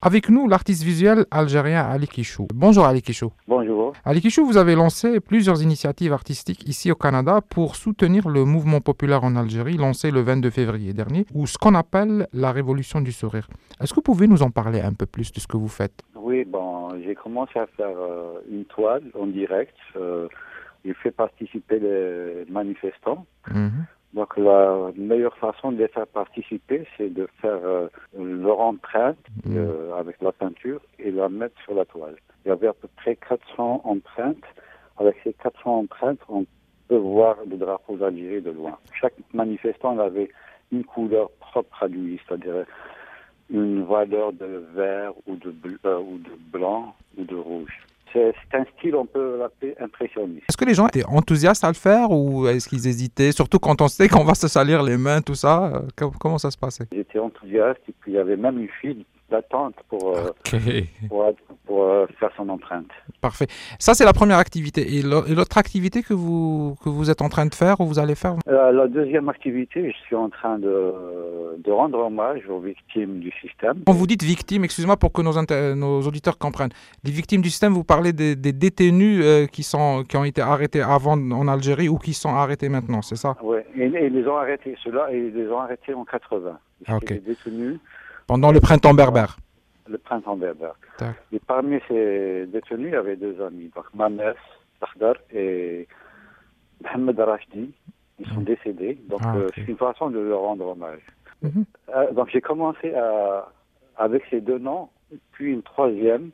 Avec nous, l'artiste visuel algérien Ali Kichou. Bonjour Ali Kichou. Bonjour. Ali Kichou, vous avez lancé plusieurs initiatives artistiques ici au Canada pour soutenir le mouvement populaire en Algérie lancé le 22 février dernier, ou ce qu'on appelle la révolution du sourire. Est-ce que vous pouvez nous en parler un peu plus de ce que vous faites? Oui, bon, j'ai commencé à faire euh, une toile en direct. Euh, j'ai fait participer les manifestants. Mhm. Donc la meilleure façon de les faire participer, c'est de faire euh, leur empreinte Mhm. euh, avec la peinture et la mettre sur la toile. Il y avait à peu près 400 empreintes. Avec ces 400 empreintes, on peut voir le drapeau d'Algérie de loin. Chaque manifestant avait une couleur propre à lui, c'est-à-dire une valeur de vert ou de, bleu, euh, ou de blanc ou de rouge. C'est un style, on peut l'appeler impressionniste. Est-ce que les gens étaient enthousiastes à le faire ou est-ce qu'ils hésitaient Surtout quand on sait qu'on va se salir les mains, tout ça. euh, com- Comment ça se passait? J'étais enthousiaste et puis il y avait même une file d'attente pour, euh, Ok, pour, son empreinte. parfait. Ça, c'est la première activité. Et l'au- et l'autre activité que vous, que vous êtes en train de faire ou vous allez faire? Euh, la deuxième activité, je suis en train de, de rendre hommage aux victimes du système. Quand vous dites victimes, excusez-moi pour que nos, inter- nos auditeurs comprennent. Les victimes du système, vous parlez des, des détenus euh, qui, sont, qui ont été arrêtés avant en Algérie ou qui sont arrêtés maintenant, c'est ça? Ouais, et, et ils les ont arrêtés, ceux-là, ils les ont arrêtés en 80. Ils Ah, ok. étaient détenus Pendant le printemps berbère. Le printemps berbère. Et parmi ces détenus, il y avait deux amis, donc Manes Takhdar et Mohamed Rachdi. Ils sont décédés, donc Ah, euh, c'est une façon de leur rendre hommage. Mhm. Euh, donc j'ai commencé à, avec ces deux noms, puis une troisième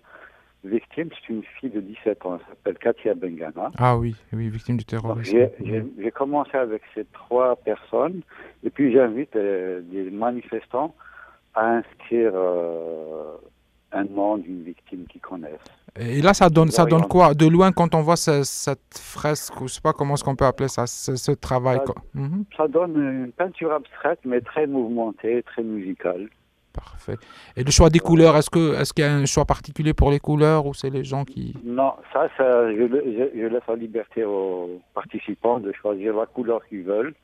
victime, c'est une fille de 17 ans, elle s'appelle Katia Bengana. Ah oui, oui, victime du terrorisme. J'ai j'ai- j'ai commencé avec ces trois personnes, et puis j'invite euh, des manifestants à inscrire euh, un nom d'une victime qu'ils connaissent. Et là, ça donne, ça donne quoi? De loin, quand on voit ce- cette fresque, ou je sais pas comment est-ce qu'on peut appeler ça, ce, ce travail. Ça- quoi. Mhm. Ça donne une peinture abstraite, mais très mouvementée, très musicale. Parfait. Et le choix des couleurs, est-ce que est-ce qu'il y a un choix particulier pour les couleurs ou c'est les gens qui... Non, ça, ça je, le- je- je laisse la liberté aux participants de choisir la couleur qu'ils veulent.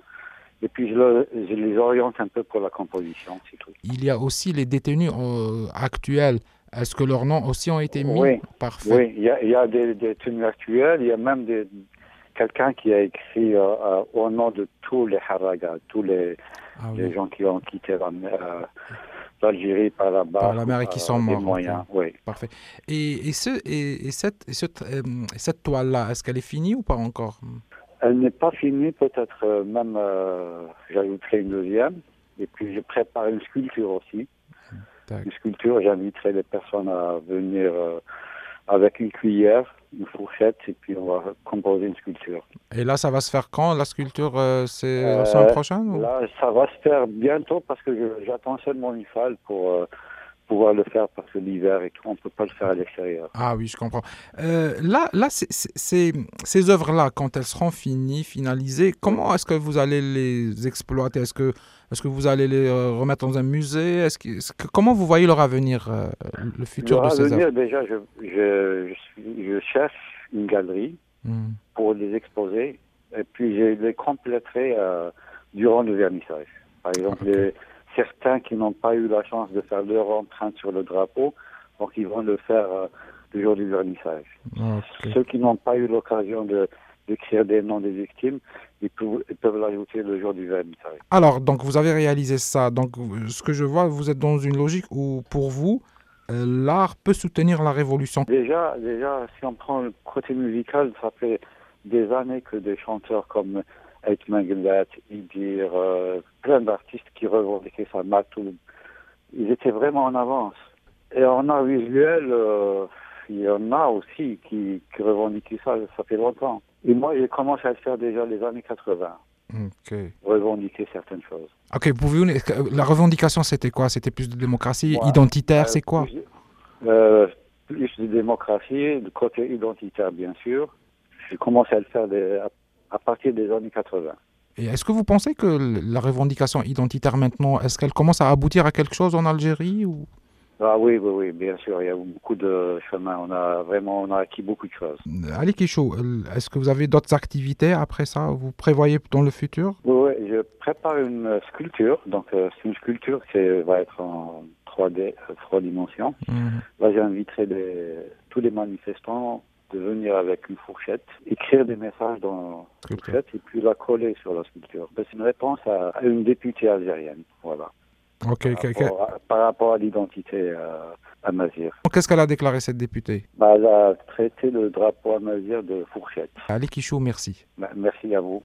Et puis je, le- je les oriente un peu pour la composition, c'est tout. Il y a aussi les détenus euh, actuels. Est-ce que leurs noms aussi ont été mis? Oui. Parfait. Oui, il y a, il y a des, des tenues actuelles, il y a même des, quelqu'un qui a écrit euh, euh, au nom de tous les haragas, tous les, Ah oui. les gens qui ont quitté la- l'Algérie par là-bas. Par la mer et qui sont morts, moyens, oui. Parfait. Et, et, ce, et, et cette, et ce- cette toile-là, est-ce qu'elle est finie ou pas encore? Elle n'est pas finie, peut-être euh, même euh, j'ajouterai une deuxième. Et puis je prépare une sculpture aussi. Une sculpture, j'inviterai les personnes à venir euh, avec une cuillère, une fourchette, et puis on va composer une sculpture. Et là, ça va se faire quand La sculpture, euh, c'est la semaine prochaine ou- Là, ça va se faire bientôt parce que j'attends seulement une salle pour pouvoir le faire parce que l'hiver et tout, on ne peut pas le faire à l'extérieur. Ah oui, je comprends. Euh, là, là c'est- c'est- c'est- ces œuvres-là, quand elles seront finies, finalisées, comment est-ce que vous allez les exploiter? Est-ce que, est que vous allez les euh, remettre dans un musée? Est-ce que, Comment vous voyez leur avenir, euh, le futur Leur de ces œuvres? déjà, je, je, je, je cherche une galerie Hmm. pour les exposer et puis je les compléterai euh, durant le vernissage. Par exemple, Ok. les- certains qui n'ont pas eu la chance de faire leur empreinte sur le drapeau, donc ils vont le faire euh, le jour du vernissage. Ceux qui n'ont pas eu l'occasion de d'écrire des noms des victimes, ils peuvent, ils peuvent l'ajouter le jour du vernissage. Alors, donc vous avez réalisé ça. Donc, ce que je vois, vous êtes dans une logique où, pour vous, euh, l'art peut soutenir la révolution. Déjà, déjà, si on prend le côté musical, ça fait des années que des chanteurs comme Ait Mengelet, Idir, euh, plein d'artistes qui revendiquaient ça, Matoub, ils étaient vraiment en avance. Et en art visuel, euh, il y en a aussi qui, qui revendiquaient ça, ça fait longtemps. Et moi, j'ai commencé à le faire déjà les années 80, Ok. revendiquer certaines choses. Ok, pouvez-vous... La revendication, c'était quoi? C'était plus de démocratie? Ouais. identitaire, Euh, c'est quoi? Plus, euh, plus de démocratie, de côté identitaire, bien sûr. J'ai commencé à le faire des- à, partir des années 80. Et est-ce que vous pensez que la revendication identitaire maintenant, est-ce qu'elle commence à aboutir à quelque chose en Algérie ou... Ah oui, oui, oui, bien sûr, il y a beaucoup de chemin. On a vraiment, on a acquis beaucoup de choses. Ali Kichou, euh, est-ce que vous avez d'autres activités après ça? Vous prévoyez dans le futur? Oui, oui, je prépare une euh, sculpture. Donc, euh, c'est une sculpture qui va être en 3D, euh, trois dimensions. Mhm. Là, j'inviterai tous les manifestants de venir avec une fourchette, écrire des messages dans la fourchette et puis la coller sur la sculpture. Ben, C'est une réponse à, à une députée algérienne. Voilà. Par rapport à, par rapport à l'identité euh, à Mazir. Qu'est-ce qu'elle a déclaré, cette députée? Bah, elle a traité le drapeau à Mazir de fourchette. Ali Kichou, merci. Ben, Merci à vous.